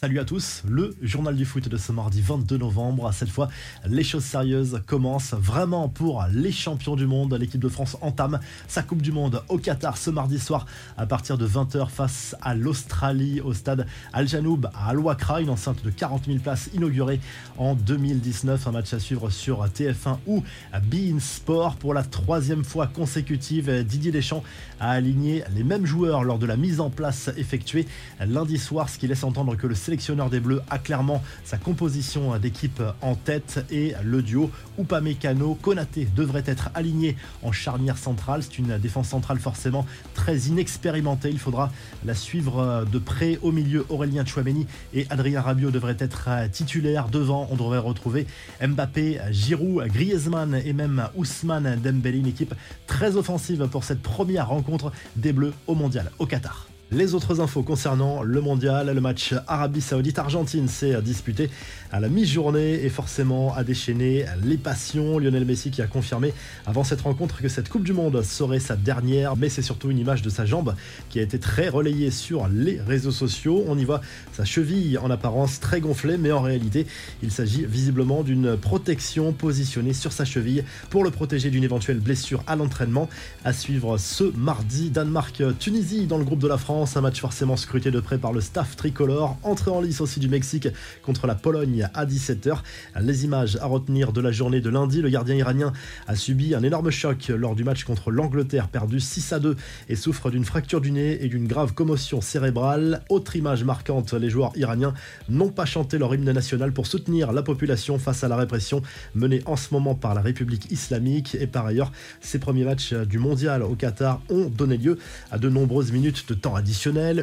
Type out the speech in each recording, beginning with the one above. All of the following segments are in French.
Salut à tous, le journal du foot de ce mardi 22 novembre. Cette fois, les choses sérieuses commencent vraiment pour les champions du monde. L'équipe de France entame sa Coupe du Monde au Qatar ce mardi soir à partir de 20h face à l'Australie au stade Al Janoub à Al Wakra, une enceinte de 40 000 places inaugurée en 2019. Un match à suivre sur TF1 ou Bein Sport pour la troisième fois consécutive. Didier Deschamps a aligné les mêmes joueurs lors de la mise en place effectuée lundi soir, ce qui laisse entendre que le sélectionneur des Bleus a clairement sa composition d'équipe en tête et le duo Upamecano Konaté devrait être aligné en charnière centrale. C'est une défense centrale forcément très inexpérimentée. Il faudra la suivre de près au milieu. Aurélien Chouameni et Adrien Rabiot devraient être titulaires. Devant, on devrait retrouver Mbappé, Giroud, Griezmann et même Ousmane Dembélé. Une équipe très offensive pour cette première rencontre des Bleus au Mondial au Qatar. Les autres infos concernant le mondial, le match Arabie Saoudite-Argentine s'est disputé à la mi-journée et forcément a déchaîné les passions. Lionel Messi qui a confirmé avant cette rencontre que cette Coupe du Monde serait sa dernière, mais c'est surtout une image de sa jambe qui a été très relayée sur les réseaux sociaux. On y voit sa cheville en apparence très gonflée, mais en réalité, il s'agit visiblement d'une protection positionnée sur sa cheville pour le protéger d'une éventuelle blessure à l'entraînement. À suivre ce mardi, Danemark-Tunisie dans le groupe de la France un match forcément scruté de près par le staff tricolore. Entrée en lice aussi du Mexique contre la Pologne à 17h. Les images à retenir de la journée de lundi. Le gardien iranien a subi un énorme choc lors du match contre l'Angleterre, perdu 6 à 2 et souffre d'une fracture du nez et d'une grave commotion cérébrale. Autre image marquante, les joueurs iraniens n'ont pas chanté leur hymne national pour soutenir la population face à la répression menée en ce moment par la République islamique. Et par ailleurs, ces premiers matchs du mondial au Qatar ont donné lieu à de nombreuses minutes de temps à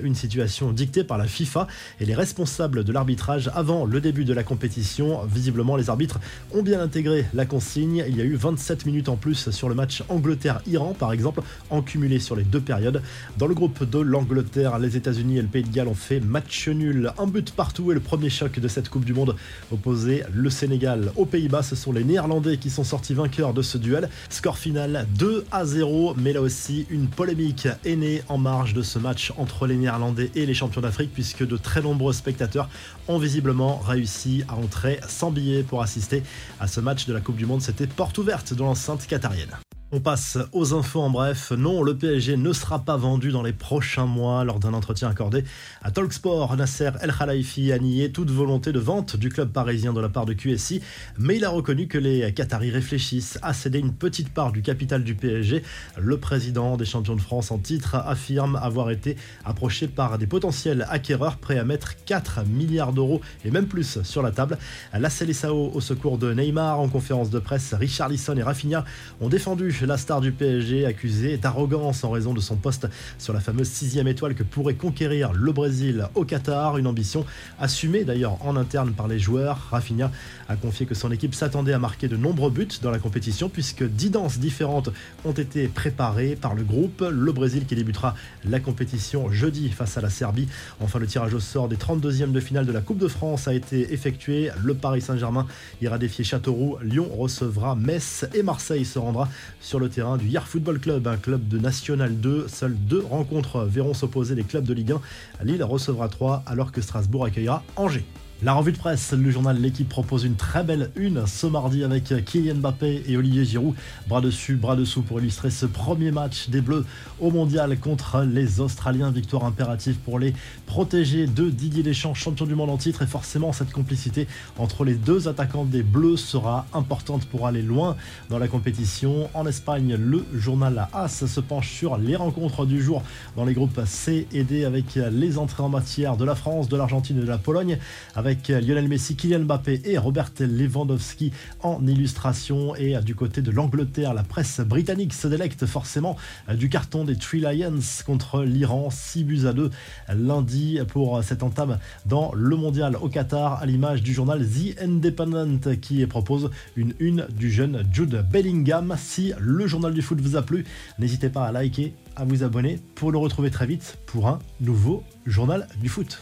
une situation dictée par la FIFA et les responsables de l'arbitrage avant le début de la compétition. Visiblement, les arbitres ont bien intégré la consigne. Il y a eu 27 minutes en plus sur le match Angleterre-Iran, par exemple, en cumulé sur les deux périodes. Dans le groupe de l'Angleterre, les États-Unis et le Pays de Galles ont fait match nul, un but partout et le premier choc de cette Coupe du Monde opposé le Sénégal aux Pays-Bas. Ce sont les Néerlandais qui sont sortis vainqueurs de ce duel. Score final 2 à 0, mais là aussi une polémique est née en marge de ce match entre les Néerlandais et les champions d'Afrique, puisque de très nombreux spectateurs ont visiblement réussi à entrer sans billet pour assister à ce match de la Coupe du Monde. C'était porte ouverte dans l'enceinte qatarienne. On passe aux infos en bref. Non, le PSG ne sera pas vendu dans les prochains mois. Lors d'un entretien accordé à Talksport, Nasser El Khalifi a nié toute volonté de vente du club parisien de la part de QSI, mais il a reconnu que les Qataris réfléchissent à céder une petite part du capital du PSG. Le président des champions de France en titre affirme avoir été approché par des potentiels acquéreurs prêts à mettre 4 milliards d'euros et même plus sur la table. La Célessao au secours de Neymar en conférence de presse, Richard Lisson et Rafinha ont défendu la star du PSG accusée d'arrogance en raison de son poste sur la fameuse sixième étoile que pourrait conquérir le Brésil au Qatar. Une ambition assumée d'ailleurs en interne par les joueurs. Rafinha a confié que son équipe s'attendait à marquer de nombreux buts dans la compétition puisque dix danses différentes ont été préparées par le groupe. Le Brésil qui débutera la compétition jeudi face à la Serbie. Enfin, le tirage au sort des 32e de finale de la Coupe de France a été effectué. Le Paris Saint-Germain ira défier Châteauroux. Lyon recevra Metz et Marseille se rendra sur le terrain du Yar Football Club, un club de National 2. Seules deux rencontres verront s'opposer les clubs de Ligue 1. Lille recevra 3 alors que Strasbourg accueillera Angers. La revue de presse, le journal L'équipe propose une très belle une ce mardi avec Kylian Mbappé et Olivier Giroud, bras dessus, bras dessous pour illustrer ce premier match des Bleus au mondial contre les Australiens. Victoire impérative pour les protégés de Didier Deschamps, champion du monde en titre. Et forcément, cette complicité entre les deux attaquants des Bleus sera importante pour aller loin dans la compétition. En Espagne, le journal AS se penche sur les rencontres du jour dans les groupes C et D avec les entrées en matière de la France, de l'Argentine et de la Pologne avec Lionel Messi, Kylian Mbappé et Robert Lewandowski en illustration. Et du côté de l'Angleterre, la presse britannique se délecte forcément du carton des Three Lions contre l'Iran, 6 buts à 2 lundi pour cette entame dans le mondial au Qatar, à l'image du journal The Independent qui propose une une du jeune Jude Bellingham. Si le journal du foot vous a plu, n'hésitez pas à liker, à vous abonner pour le retrouver très vite pour un nouveau journal du foot.